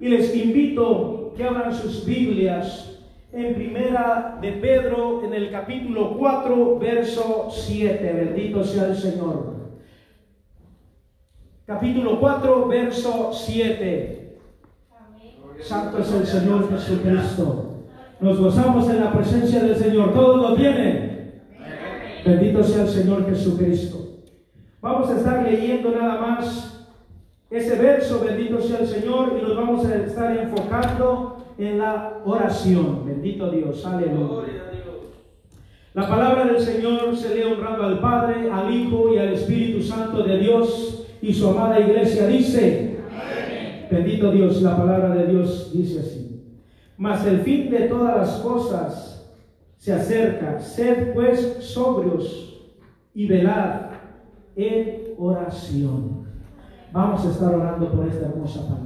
Y les invito que abran sus Biblias en primera de Pedro en el capítulo 4, verso 7. Bendito sea el Señor. Capítulo 4, verso 7. Santo es el Señor Jesucristo. Nos gozamos en la presencia del Señor. ¿Todos lo tienen? Bendito sea el Señor Jesucristo. Vamos a estar leyendo nada más ese verso, bendito sea el Señor, y nos vamos a estar enfocando en la oración. Bendito Dios, aleluya. La palabra del Señor se lee honrando al Padre, al Hijo y al Espíritu Santo de Dios y su amada iglesia dice, bendito Dios, la palabra de Dios dice así. Mas el fin de todas las cosas se acerca, sed pues sobrios y velad en oración. Vamos a estar orando por esta hermosa palabra.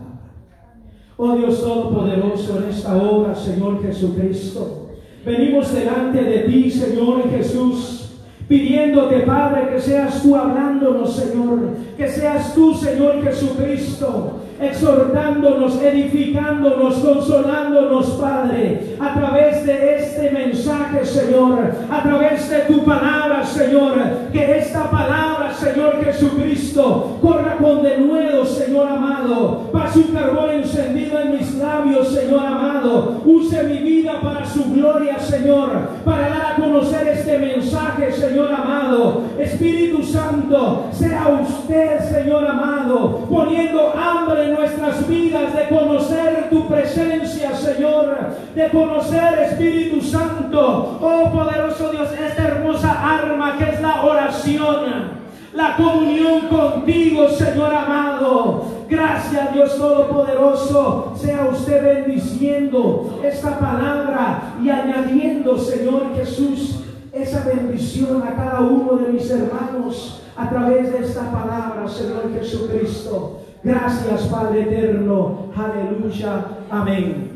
Oh Dios Todopoderoso, en esta hora, Señor Jesucristo, venimos delante de ti, Señor Jesús, pidiéndote, Padre, que seas tú hablándonos, Señor, que seas tú, Señor Jesucristo, exhortándonos, edificándonos, consolándonos, Padre, a través de este mensaje, Señor, a través de tu palabra, Señor, que esta palabra, Señor Jesucristo, corra con denuedo, Señor amado, pase un carbón encendido en mis labios, Señor amado, use mi vida para su gloria, Señor, para dar a conocer este mensaje, Señor amado, Espíritu Santo, sea usted, Señor amado, poniendo hambre nuestras vidas de conocer tu presencia, Señor, de conocer Espíritu Santo, oh poderoso Dios, esta hermosa arma que es la oración. La comunión contigo, Señor amado. Gracias, Dios Todopoderoso. Sea usted bendiciendo esta palabra y añadiendo, Señor Jesús, esa bendición a cada uno de mis hermanos a través de esta palabra, Señor Jesucristo. Gracias, Padre eterno. Aleluya. Amén.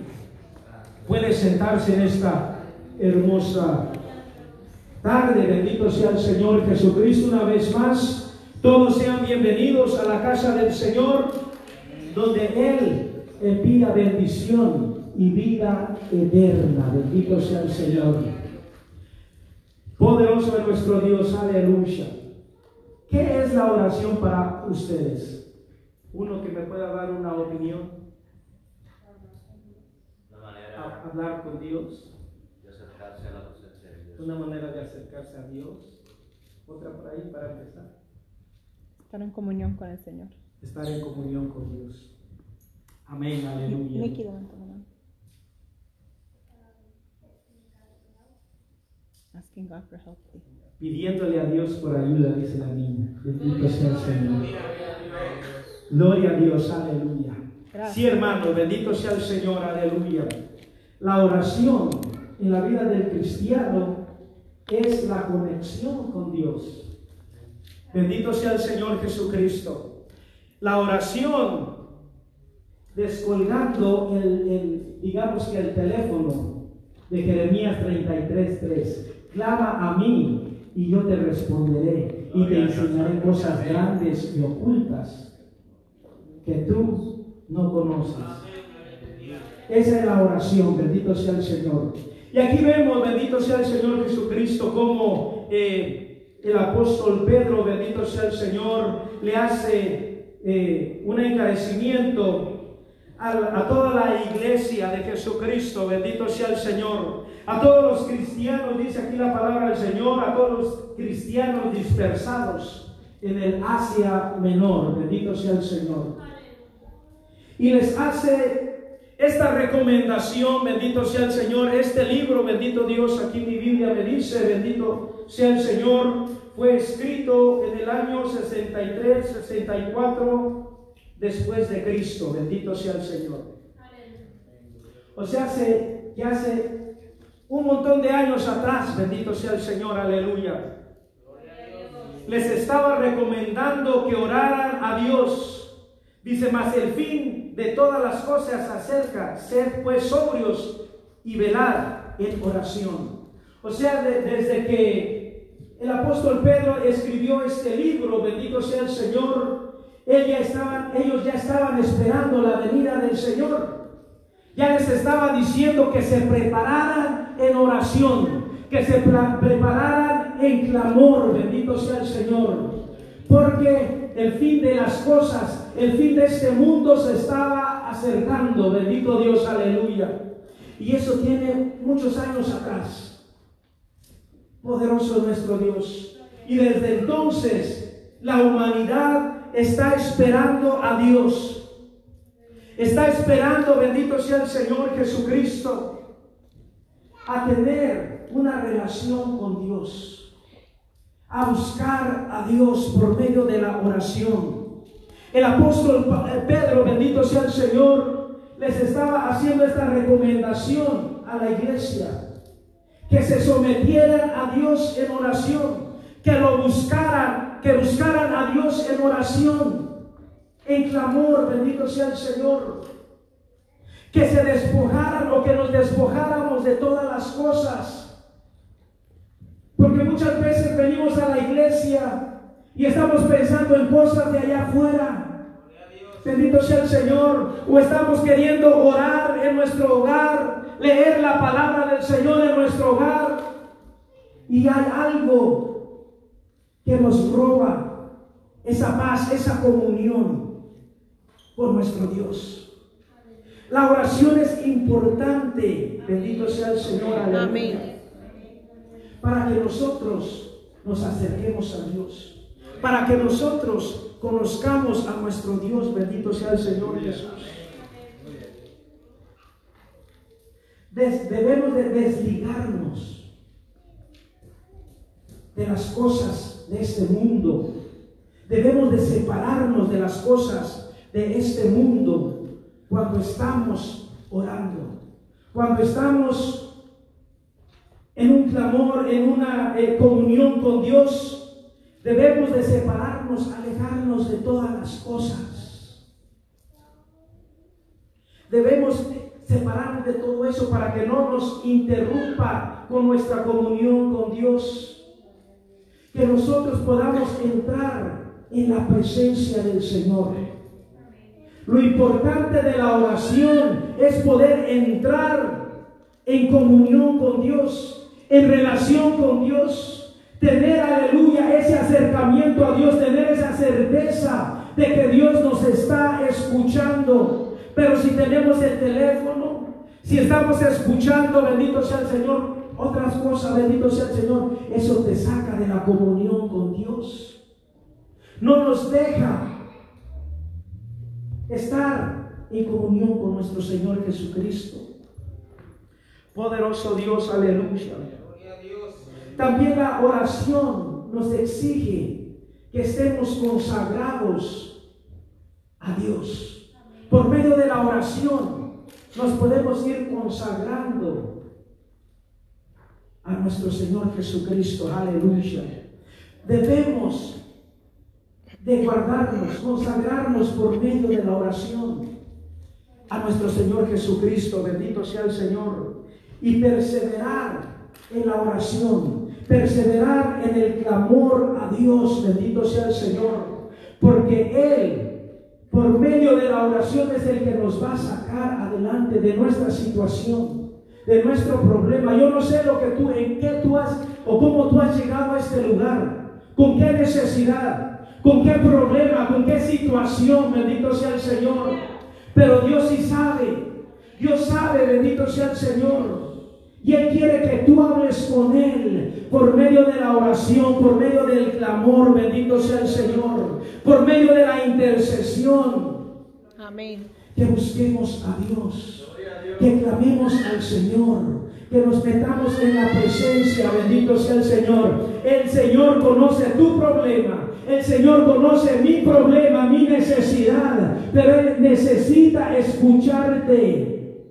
Puede sentarse en esta hermosa tarde. Bendito sea el Señor Jesucristo una vez más. Todos sean bienvenidos a la casa del Señor, donde Él envía bendición y vida eterna. Bendito sea el Señor. Poderoso es nuestro Dios. Aleluya. ¿Qué es la oración para ustedes? Uno que me pueda dar una opinión. hablar con Dios. De acercarse a la presencia de Dios. Una manera de acercarse a Dios. Otra por ahí para empezar. Estar en comunión con el Señor. Estar en comunión con Dios. Amén, aleluya. Asking God for help. Pidiéndole a Dios por ayuda, dice la niña. Bendito sea el Señor. Gloria a Dios, aleluya. Gracias. Sí, hermano, bendito sea el Señor, aleluya. La oración en la vida del cristiano es la conexión con Dios. Bendito sea el Señor Jesucristo. La oración, descolgando el, el, digamos que el teléfono de Jeremías 33:3, clama a mí y yo te responderé y te enseñaré cosas grandes y ocultas que tú no conoces. Esa es la oración, bendito sea el Señor. Y aquí vemos, bendito sea el Señor Jesucristo, como eh, el apóstol Pedro, bendito sea el Señor, le hace eh, un encarecimiento a, toda la iglesia de Jesucristo, bendito sea el Señor. A todos los cristianos, dice aquí la palabra del Señor, a todos los cristianos dispersados en el Asia Menor, bendito sea el Señor y les hace esta recomendación, bendito sea el Señor, este libro, bendito Dios, aquí mi Biblia me dice, bendito sea el Señor, fue escrito en el año 63, 64 después de Cristo, bendito sea el Señor. O sea, hace, que hace un montón de años atrás, bendito sea el Señor, aleluya. Les estaba recomendando que oraran a Dios. Dice, mas el fin de todas las cosas acerca, ser pues sobrios y velar en oración. O sea, de- desde que el apóstol Pedro escribió este libro, bendito sea el Señor, ellos ya estaban esperando la venida del Señor. Ya les estaba diciendo que se prepararan en oración, que se prepararan en clamor, bendito sea el Señor. Porque el fin de las cosas, el fin de este mundo se estaba acercando, bendito Dios, aleluya. Y eso tiene muchos años atrás. Poderoso nuestro Dios. Y desde entonces la humanidad está esperando a Dios. Está esperando, bendito sea el Señor Jesucristo, a tener una relación con Dios, a buscar a Dios por medio de la oración. El apóstol Pedro, bendito sea el Señor, les estaba haciendo esta recomendación a la iglesia, que se sometieran a Dios en oración, que lo buscaran que buscaran a Dios en oración, en clamor, bendito sea el Señor. Que se despojaran o que nos despojáramos de todas las cosas. Porque muchas veces venimos a la iglesia y estamos pensando en cosas de allá afuera. Bendito sea el Señor. O estamos queriendo orar en nuestro hogar, leer la palabra del Señor en nuestro hogar. Y hay algo que nos roba esa paz, esa comunión con nuestro Dios. La oración es importante, bendito sea el Señor, Amén. para que nosotros nos acerquemos a Dios, para que nosotros conozcamos a nuestro Dios, bendito sea el Señor Jesús. debemos de desligarnos de las cosas de este mundo. Debemos de separarnos de las cosas de este mundo cuando estamos orando. Cuando estamos en un clamor, en una eh, comunión con Dios, debemos de separarnos, alejarnos de todas las cosas. Debemos separarnos de todo eso para que no nos interrumpa con nuestra comunión con Dios que nosotros podamos entrar en la presencia del Señor. Lo importante de la oración es poder entrar en comunión con Dios, en relación con Dios, tener, aleluya, ese acercamiento a Dios, tener esa certeza de que Dios nos está escuchando. Pero si tenemos el teléfono, si estamos escuchando, bendito sea el Señor, otras cosas, bendito sea el Señor, eso te saca de la comunión con Dios. No nos deja estar en comunión con nuestro Señor Jesucristo. Poderoso Dios, aleluya. También la oración nos exige que estemos consagrados a Dios. Por medio de la oración nos podemos ir consagrando a nuestro Señor Jesucristo. Aleluya. Debemos de guardarnos, consagrarnos por medio de la oración a nuestro Señor Jesucristo. Bendito sea el Señor. Y perseverar en la oración. Perseverar en el clamor a Dios. Bendito sea el Señor. Porque Él, por medio de la oración, es el que nos va a sacar adelante de nuestra situación de nuestro problema. Yo no sé lo que tú, en qué tú has o cómo tú has llegado a este lugar, con qué necesidad, con qué problema, con qué situación, bendito sea el Señor. Pero Dios sí sabe, Dios sabe, bendito sea el Señor. Y Él quiere que tú hables con Él por medio de la oración, por medio del clamor, bendito sea el Señor, por medio de la intercesión. Amén. Que busquemos a Dios que clamemos al Señor, que nos metamos en la presencia, bendito sea el Señor. El Señor conoce tu problema, el Señor conoce mi problema, mi necesidad, pero Él necesita escucharte,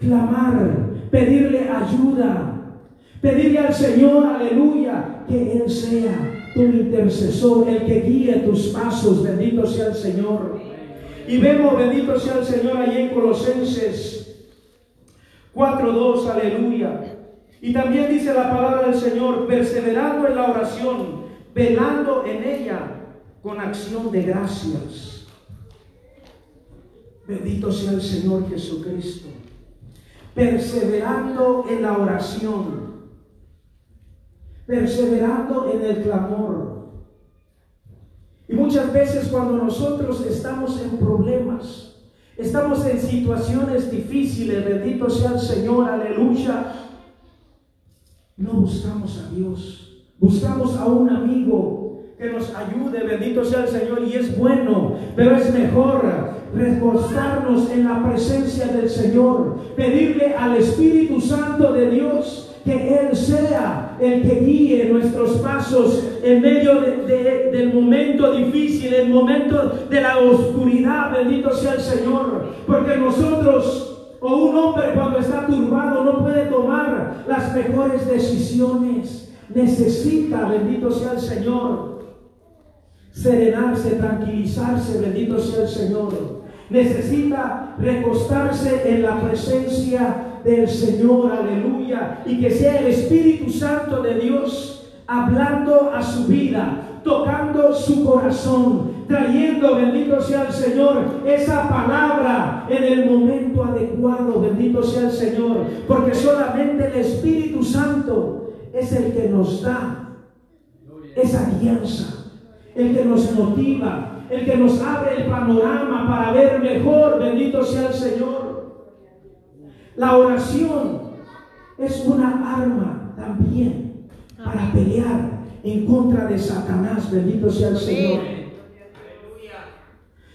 clamar, pedirle ayuda, pedirle al Señor, aleluya, que Él sea tu intercesor, el que guíe tus pasos, bendito sea el Señor. Y vemos, bendito sea el Señor, allí en Colosenses 4.2, aleluya. Y también dice la palabra del Señor, perseverando en la oración, velando en ella con acción de gracias. Bendito sea el Señor Jesucristo. Perseverando en la oración. Perseverando en el clamor. Y muchas veces cuando nosotros estamos en en situaciones difíciles, bendito sea el Señor, aleluya, no buscamos a Dios, buscamos a un amigo que nos ayude, bendito sea el Señor, y es bueno, pero es mejor recostarnos en la presencia del Señor, pedirle al Espíritu Santo de Dios que Él sea el que guíe nuestros pasos en medio del momento difícil, el momento de la oscuridad, bendito sea el Señor, porque nosotros o un hombre cuando está turbado no puede tomar las mejores decisiones. Necesita, bendito sea el Señor, serenarse, tranquilizarse, bendito sea el Señor. Necesita recostarse en la presencia del Señor, aleluya, y que sea el Espíritu Santo de Dios hablando a su vida, tocando su corazón, trayendo, bendito sea el Señor, esa palabra en el momento adecuado, bendito sea el Señor, porque solamente el Espíritu Santo es el que nos da esa alianza, el que nos motiva, el que nos abre el panorama para ver mejor, bendito sea el Señor. La oración es una arma también para pelear en contra de Satanás, bendito sea el Señor.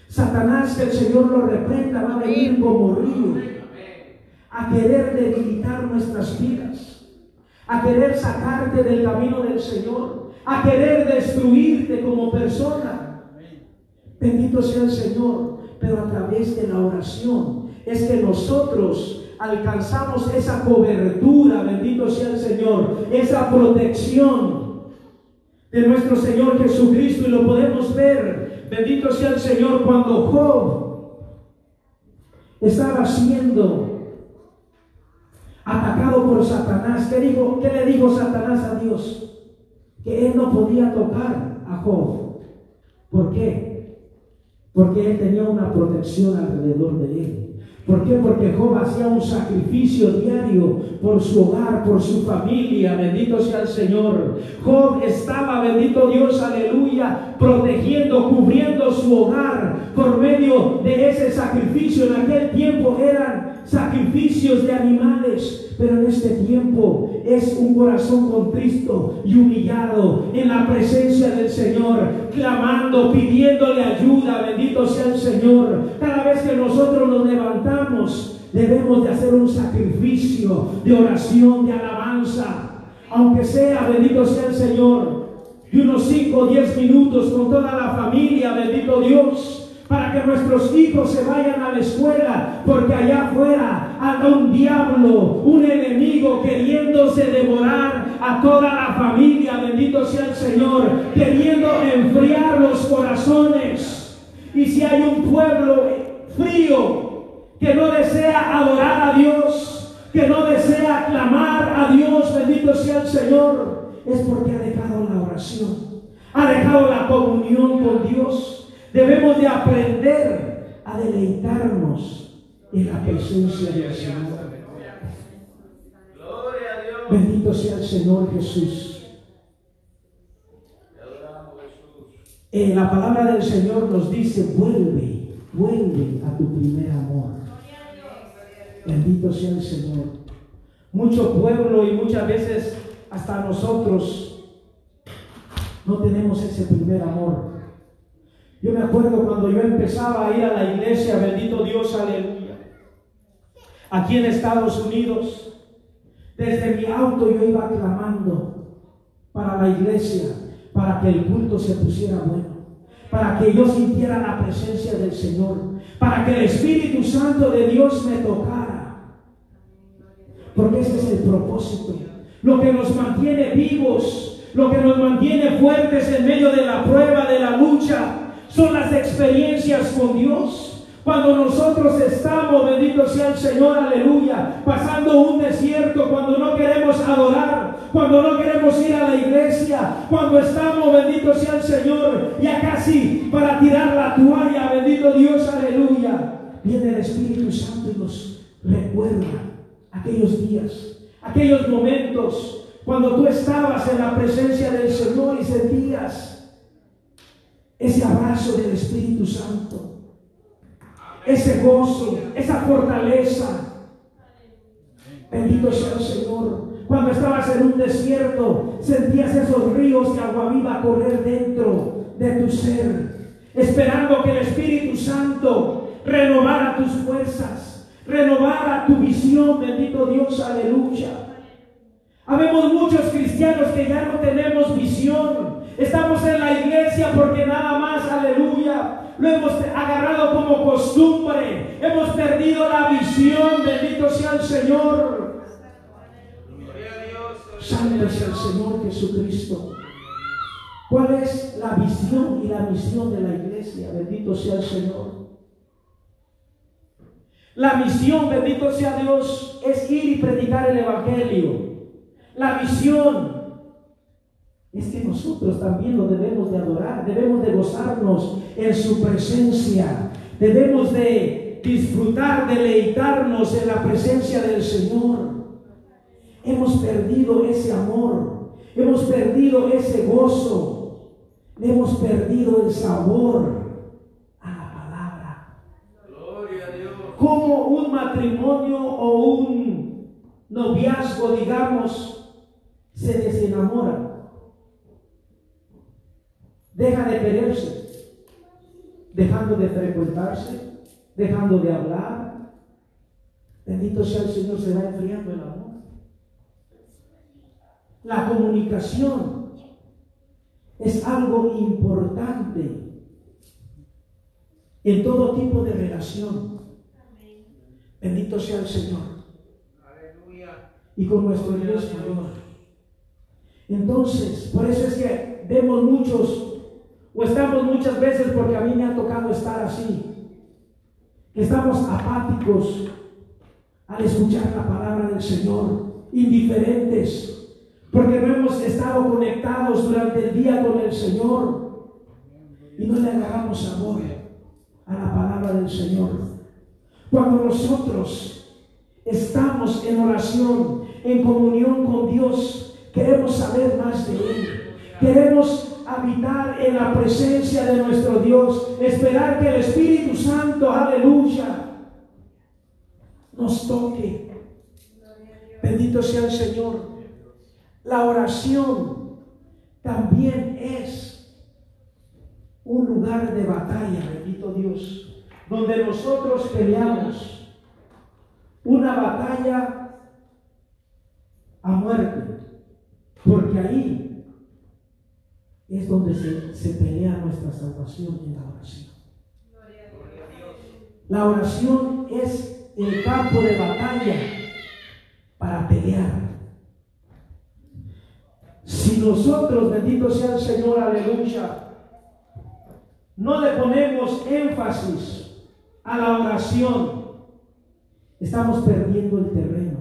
Satanás, que el Señor lo reprenda, va a venir como río a querer debilitar nuestras vidas, a querer sacarte del camino del Señor, a querer destruirte como persona. Bendito sea el Señor, pero a través de la oración es que nosotros alcanzamos esa cobertura, bendito sea el Señor, esa protección de nuestro Señor Jesucristo y lo podemos ver Bendito sea el Señor cuando Job estaba siendo atacado por Satanás. ¿Qué, dijo, ¿Qué le dijo Satanás a Dios? Que él no podía tocar a Job. ¿Por qué? Porque él tenía una protección alrededor de él. ¿Por qué? Porque Job hacía un sacrificio diario por su hogar, por su familia. Bendito sea el Señor. Job estaba, bendito Dios, aleluya, protegiendo, cubriendo su hogar por medio de ese sacrificio. En aquel tiempo eran sacrificios de animales, pero en este tiempo es un corazón contristo y humillado en la presencia del Señor, clamando, pidiéndole ayuda, bendito sea el Señor. Cada vez que nosotros nos levantamos, debemos de hacer un sacrificio de oración, de alabanza, aunque sea, bendito sea el Señor, y unos 5 o 10 minutos con toda la familia, bendito Dios que nuestros hijos se vayan a la escuela, porque allá afuera anda un diablo, un enemigo queriéndose devorar a toda la familia, bendito sea el Señor, queriendo enfriar los corazones. Y si hay un pueblo frío que no desea adorar a Dios, que no desea clamar a Dios, bendito sea el Señor, es porque ha dejado la oración, ha dejado la comunión con Dios. Debemos de aprender a deleitarnos en la presencia del Señor. Bendito sea el Señor Jesús. En la palabra del Señor nos dice, vuelve, vuelve a tu primer amor. Bendito sea el Señor. Mucho pueblo y muchas veces hasta nosotros no tenemos ese primer amor. Yo me acuerdo cuando yo empezaba a ir a la iglesia, bendito Dios, aleluya. Aquí en Estados Unidos, desde mi auto yo iba clamando para la iglesia, para que el culto se pusiera bueno, para que yo sintiera la presencia del Señor, para que el Espíritu Santo de Dios me tocara. Porque ese es el propósito, lo que nos mantiene vivos, lo que nos mantiene fuertes en medio de la prueba, de la lucha, son las experiencias con Dios. Cuando nosotros estamos, bendito sea el Señor, aleluya, pasando un desierto, cuando no queremos adorar, cuando no queremos ir a la iglesia, cuando estamos, bendito sea el Señor, ya casi para tirar la toalla, bendito Dios, aleluya, viene el Espíritu Santo y nos recuerda aquellos días, aquellos momentos, cuando tú estabas en la presencia del Señor y sentías ese abrazo del Espíritu Santo ese gozo, esa fortaleza. Bendito sea el Señor. Cuando estabas en un desierto, sentías esos ríos de agua viva correr dentro de tu ser, esperando que el Espíritu Santo renovara tus fuerzas, renovara tu visión. Bendito Dios, aleluya. Habemos muchos cristianos que ya no tenemos visión. Estamos en la iglesia porque nada más, aleluya, lo hemos agarrado como costumbre, hemos perdido la visión, bendito sea el Señor. Es el Señor Jesucristo. ¿Cuál es la visión y la misión de la iglesia? Bendito sea el Señor. La misión, bendito sea Dios, es ir y predicar el Evangelio. La visión es que nosotros también lo debemos de adorar, debemos de gozarnos en su presencia, debemos de disfrutar, deleitarnos en la presencia del Señor. Hemos perdido ese amor, hemos perdido ese gozo, hemos perdido el sabor a la palabra. Gloria a Dios. Como un matrimonio o un noviazgo, digamos, se desenamora deja de quererse, dejando de frecuentarse, dejando de hablar. Bendito sea el Señor, se va enfriando el amor. La comunicación es algo importante en todo tipo de relación. Bendito sea el Señor. Y con nuestro Dios Entonces, por eso es que vemos muchos o estamos muchas veces, porque a mí me ha tocado estar así, que estamos apáticos al escuchar la palabra del Señor, indiferentes, porque no hemos estado conectados durante el día con el Señor y no le agarramos amor a la palabra del Señor. Cuando nosotros estamos en oración, en comunión con Dios, queremos saber más de Él, queremos habitar en la presencia de nuestro Dios, esperar que el Espíritu Santo, aleluya, nos toque. Bendito sea el Señor. La oración también es un lugar de batalla, bendito Dios, donde nosotros peleamos una batalla a muerte, porque ahí es donde se, pelea nuestra salvación en la oración. La oración es el campo de batalla para pelear. Si nosotros, bendito sea el Señor, aleluya, no le ponemos énfasis a la oración, estamos perdiendo el terreno.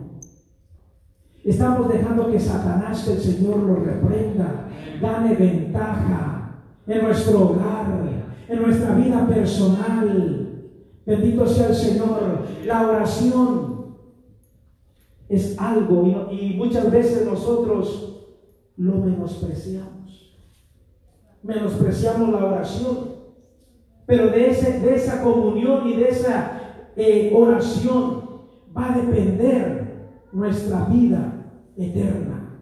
Estamos dejando que Satanás, el Señor, lo reprenda, gane ventaja en nuestro hogar, en nuestra vida personal. Bendito sea el Señor. La oración es algo y, muchas veces nosotros lo menospreciamos. Menospreciamos la oración. Pero de, ese, de esa comunión y de esa eh, oración va a depender nuestra vida eterna.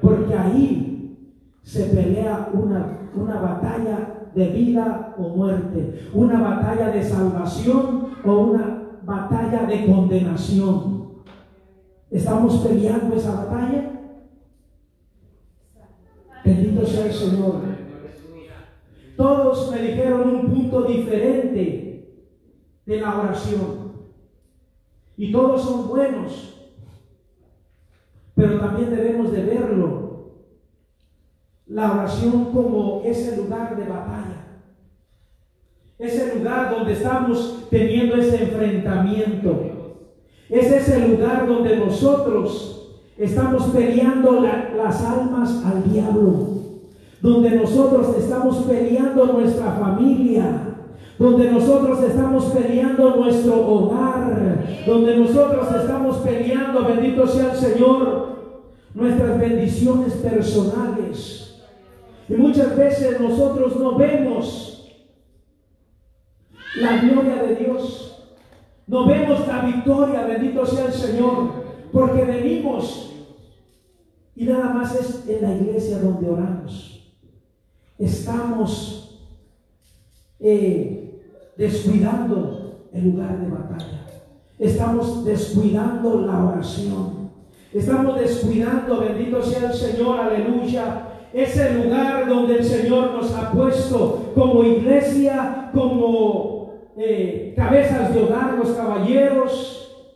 Porque ahí se pelea una, una batalla de vida o muerte, una batalla de salvación o una batalla de condenación. ¿Estamos peleando esa batalla? Bendito sea el Señor. Todos me dijeron un punto diferente de la oración. Y todos son buenos pero también debemos de verlo, la oración como ese lugar de batalla. Es el lugar donde estamos teniendo ese enfrentamiento. Es ese lugar donde nosotros estamos peleando la- las almas al diablo. Donde nosotros estamos peleando nuestra familia. Donde nosotros estamos peleando nuestro hogar. Donde nosotros estamos peleando, bendito sea el Señor, nuestras bendiciones personales. Y muchas veces nosotros no vemos la gloria de Dios. No vemos la victoria, bendito sea el Señor, porque venimos y nada más es en la iglesia donde oramos. Estamos eh, descuidando el lugar de batalla. Estamos descuidando la oración. Estamos descuidando, bendito sea el Señor, aleluya, ese lugar donde el Señor nos ha puesto como iglesia, como eh, cabezas de hogar, los caballeros.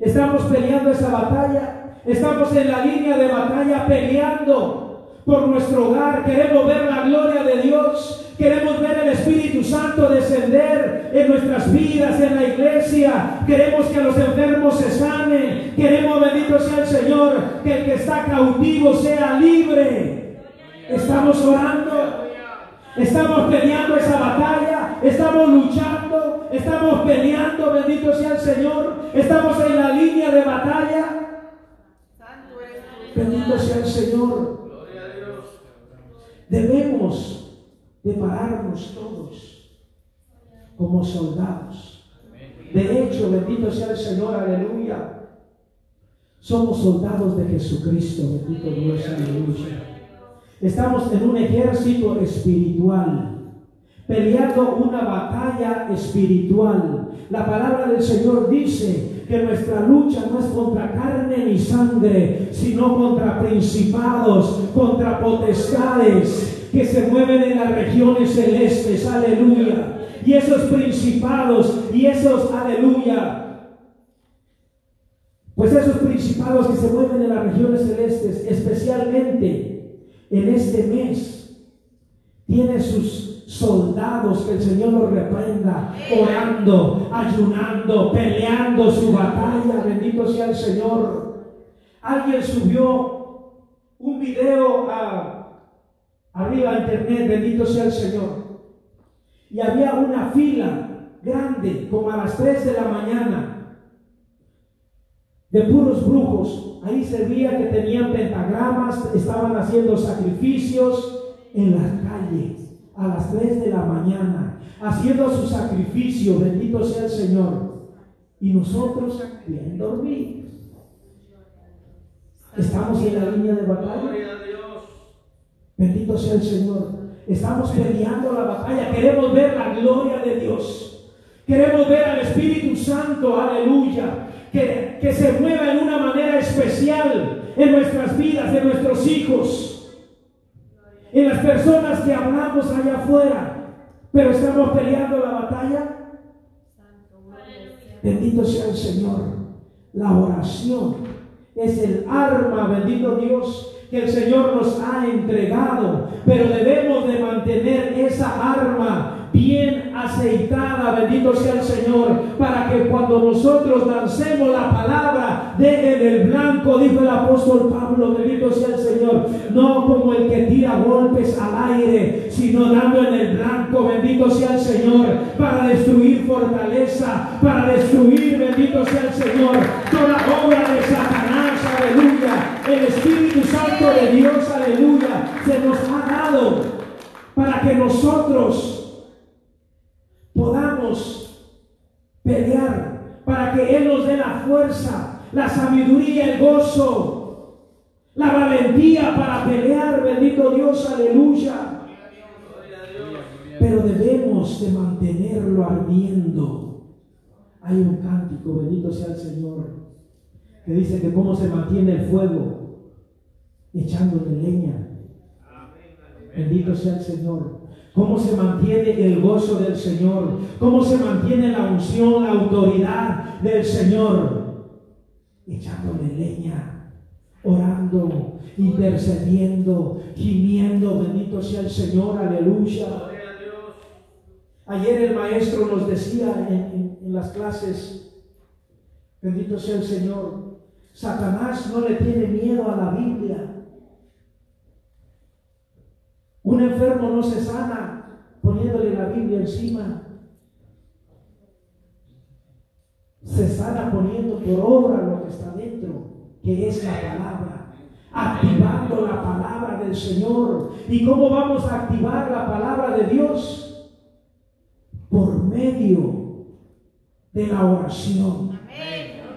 Estamos peleando esa batalla. Estamos en la línea de batalla peleando por nuestro hogar. Queremos ver la gloria de Dios. Queremos ver el Espíritu Santo descender en nuestras vidas, en la iglesia. Queremos que los enfermos se sanen. Queremos, bendito sea el Señor, que el que está cautivo sea libre. Estamos orando. Estamos peleando esa batalla, estamos luchando, estamos peleando, bendito sea el Señor, estamos en la línea de batalla. Bendito sea el Señor. Debemos de pararnos todos como soldados. De hecho, bendito sea el Señor, aleluya. Somos soldados de Jesucristo, bendito Dios, aleluya. Estamos en un ejército espiritual, peleando una batalla espiritual. La palabra del Señor dice que nuestra lucha no es contra carne ni sangre, sino contra principados, contra potestades que se mueven en las regiones celestes. Aleluya. Y esos principados y esos, aleluya, pues esos principados que se mueven en las regiones celestes, especialmente en este mes, tiene sus soldados que el Señor los reprenda, orando, ayunando, peleando su batalla. Bendito sea el Señor. Alguien subió un video a, arriba internet, bendito sea el Señor. Y había una fila grande, como a las 3 de la mañana, de puros brujos. Ahí se veía que tenían pentagramas, estaban haciendo sacrificios en las calles a las 3 de la mañana, haciendo su sacrificio, bendito sea el Señor. Y nosotros bien dormir. Estamos en la línea de batalla. Bendito sea el Señor. Estamos peleando la batalla. Queremos ver la gloria de Dios. Queremos ver al Espíritu Santo, aleluya, que, que se mueva en una manera especial en nuestras vidas, en nuestros hijos, en las personas que hablamos allá afuera. Pero estamos peleando la batalla. Bendito sea el Señor. La oración es el arma, bendito Dios, que el Señor nos ha entregado. Pero debemos de mantener esa arma bien aceitada, bendito sea el Señor, para que cuando nosotros lancemos la palabra, dejen el blanco, dijo el apóstol Pablo, bendito sea el Señor, no como el que tira golpes al aire, sino dando en el blanco, bendito sea el Señor, para destruir fortaleza, para destruir, bendito sea el Señor, toda obra de Satanás, el Espíritu Santo de Dios, aleluya, se nos ha dado para que nosotros podamos pelear, para que Él nos dé la fuerza, la sabiduría, el gozo, la valentía para pelear, bendito Dios, aleluya. Pero debemos de mantenerlo ardiendo. Hay un cántico, bendito sea el Señor, que dice que cómo se mantiene el fuego, echándole leña. Bendito sea el Señor. Cómo se mantiene el gozo del Señor. Cómo se mantiene la unción, la autoridad del Señor. Echándole leña, orando, intercediendo, gimiendo. Bendito sea el Señor. Aleluya. Ayer el maestro nos decía en, en- en las clases, bendito sea el Señor, Satanás no le tiene miedo a la Biblia. Un enfermo no se sana poniéndole la Biblia encima. Se sana poniendo por obra lo que está dentro, que es la palabra. Activando la palabra del Señor. ¿Y cómo vamos a activar la palabra de Dios? Por medio de la oración.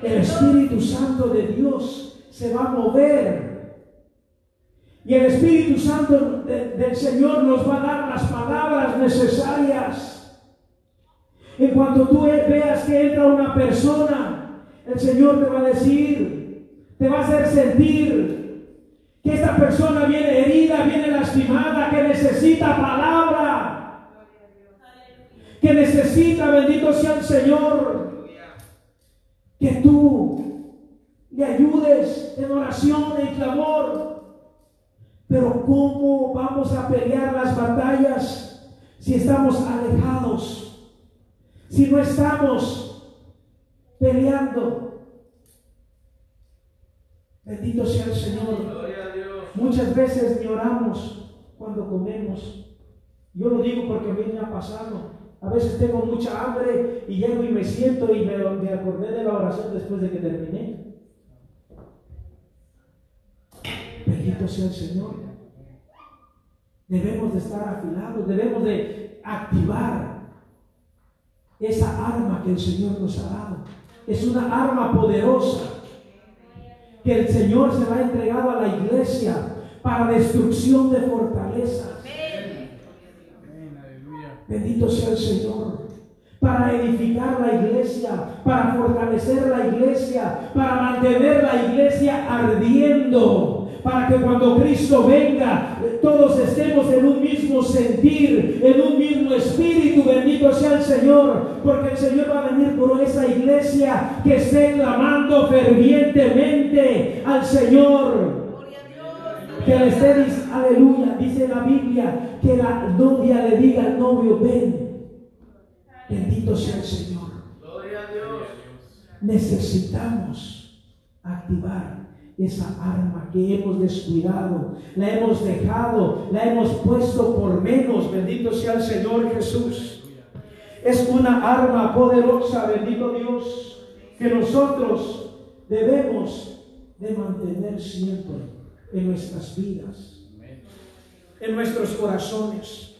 El Espíritu Santo de Dios se va a mover y el Espíritu Santo de- del Señor nos va a dar las palabras necesarias. En cuanto tú veas que entra una persona, el Señor te va a decir, te va a hacer sentir que esta persona viene herida, viene lastimada, que necesita palabra, que necesita, bendito sea el Señor, que tú le ayudes en oración, en clamor. Pero ¿cómo vamos a pelear las batallas si estamos alejados? Si no estamos peleando. Bendito sea el Señor. Muchas veces ni oramos cuando comemos. Yo lo digo porque a mí me ha pasado. A veces tengo mucha hambre y llego y me siento y me, acordé de la oración después de que terminé. Bendito sea el Señor. Debemos de estar afilados, debemos de activar esa arma que el Señor nos ha dado. Es una arma poderosa que el Señor se la ha entregado a la iglesia para destrucción de fortalezas. Bendito sea el Señor. Para edificar la iglesia, para fortalecer la iglesia, para mantener la iglesia ardiendo, para que cuando Cristo venga todos estemos en un mismo sentir, en un mismo espíritu. Bendito sea el Señor, porque el Señor va a venir por esa iglesia que esté clamando fervientemente al Señor. Que le esté, dic- aleluya, dice la Biblia, que la novia le diga al novio, ven. Bendito sea el Señor. Gloria a Dios. Necesitamos activar esa arma que hemos descuidado, la hemos dejado, la hemos puesto por menos. Bendito sea el Señor Jesús. Es una arma poderosa, bendito Dios, que nosotros debemos de mantener siempre en nuestras vidas, en nuestros corazones.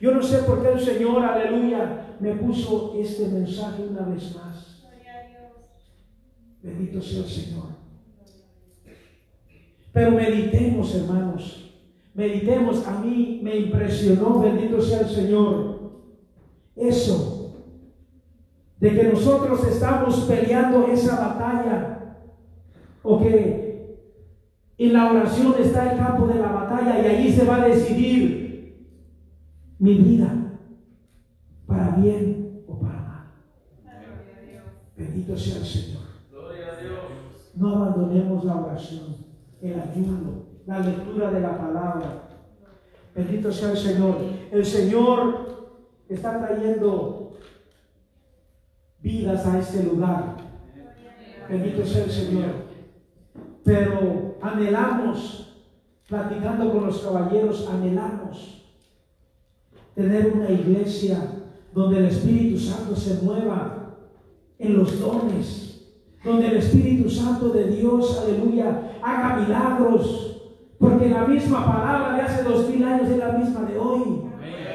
Yo no sé por qué el Señor, aleluya, me puso este mensaje una vez más. Bendito sea el Señor. Pero meditemos, hermanos. Meditemos. A mí me impresionó, bendito sea el Señor. Eso. De que nosotros estamos peleando esa batalla. O que en la oración está el campo de la batalla y allí se va a decidir mi vida. Para bien o para mal. Bendito sea el Señor. No abandonemos la oración, el ayuno, la lectura de la palabra. Bendito sea el Señor. El Señor está trayendo vidas a este lugar. Bendito sea el Señor. Pero anhelamos, platicando con los caballeros, anhelamos tener una iglesia donde el Espíritu Santo se mueva en los dones, donde el Espíritu Santo de Dios, aleluya, haga milagros, porque la misma palabra de hace dos mil años es la misma de hoy.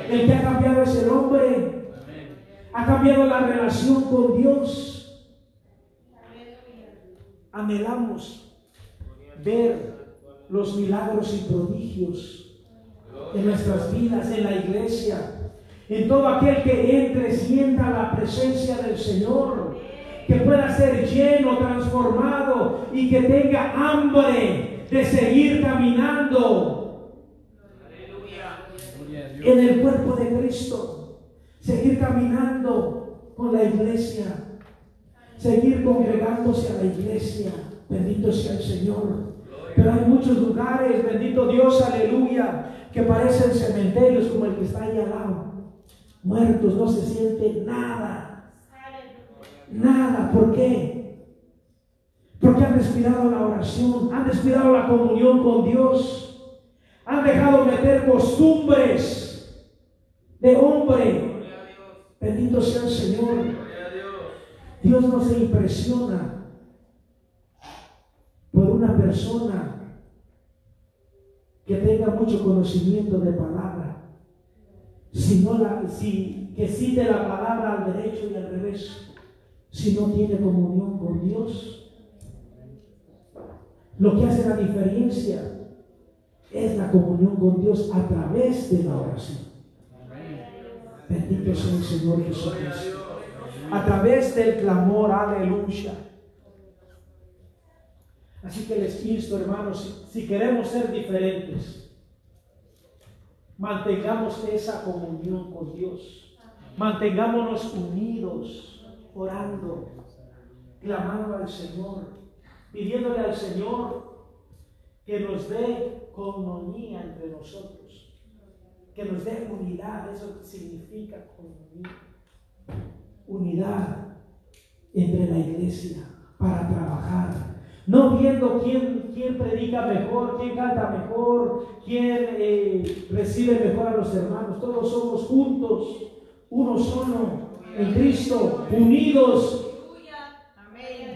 El que ha cambiado es el hombre, ha cambiado la relación con Dios. Anhelamos ver los milagros y prodigios en nuestras vidas, en la iglesia. En todo aquel que entre sienta la presencia del Señor, que pueda ser lleno, transformado y que tenga hambre de seguir caminando en el cuerpo de Cristo, seguir caminando con la iglesia, seguir congregándose a la iglesia. Bendito sea el Señor. Pero hay muchos lugares, bendito Dios, aleluya, que parecen cementerios como el que está ahí al lado. muertos, no se siente nada. Nada. ¿Por qué? Porque han descuidado la oración, han descuidado la comunión con Dios, han dejado meter costumbres de hombre. Bendito sea el Señor. Dios no se impresiona una persona que tenga mucho conocimiento de palabra, sino la, si, que cite la palabra al derecho y al revés, si no tiene comunión con Dios. Lo que hace la diferencia es la comunión con Dios a través de la oración. Bendito sea el Señor Jesucristo. A través del clamor, aleluya. Así que les insto, hermanos, si, queremos ser diferentes, mantengamos esa comunión con Dios. Mantengámonos unidos, orando, clamando al Señor, pidiéndole al Señor que nos dé comunión entre nosotros, que nos dé unidad, eso significa comunión, unidad entre la iglesia para trabajar no viendo quién, quién predica mejor, quién canta mejor, quién eh, recibe mejor a los hermanos. Todos somos juntos, uno solo, en Cristo, unidos.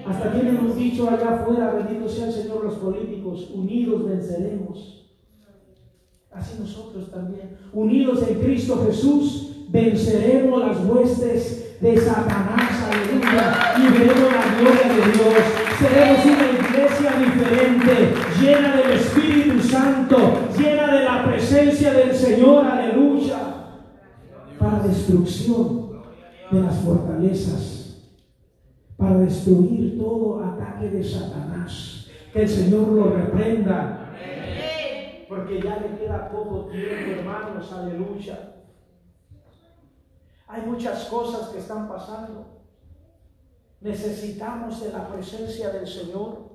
Hasta tienen un dicho allá afuera, bendito sea el Señor los políticos, unidos venceremos. Así nosotros también, unidos en Cristo Jesús, venceremos las huestes de Satanás, aleluya, y veremos la gloria de Dios. Seremos una iglesia diferente, llena del Espíritu Santo, llena de la presencia del Señor, aleluya, para destrucción de las fortalezas, para destruir todo ataque de Satanás. Que el Señor lo reprenda, porque ya le queda poco tiempo, hermanos, aleluya. Hay muchas cosas que están pasando. Necesitamos de la presencia del Señor.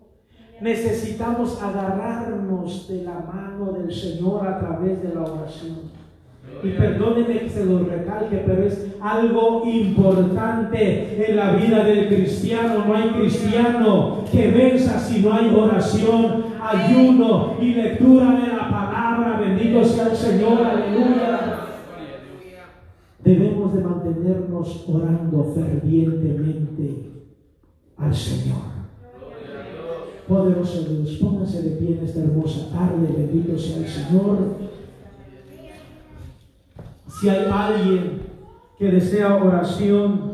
Necesitamos agarrarnos de la mano del Señor a través de la oración. Y perdóneme que se lo recalque, pero es algo importante en la vida del cristiano. No hay cristiano que venza si no hay oración, ayuno y lectura de la palabra. Bendito sea el Señor, aleluya. Debemos de mantenernos orando fervientemente al Señor. Poderoso Dios, pónganse de pie en esta hermosa tarde, bendito sea el Señor. Si hay alguien que desea oración,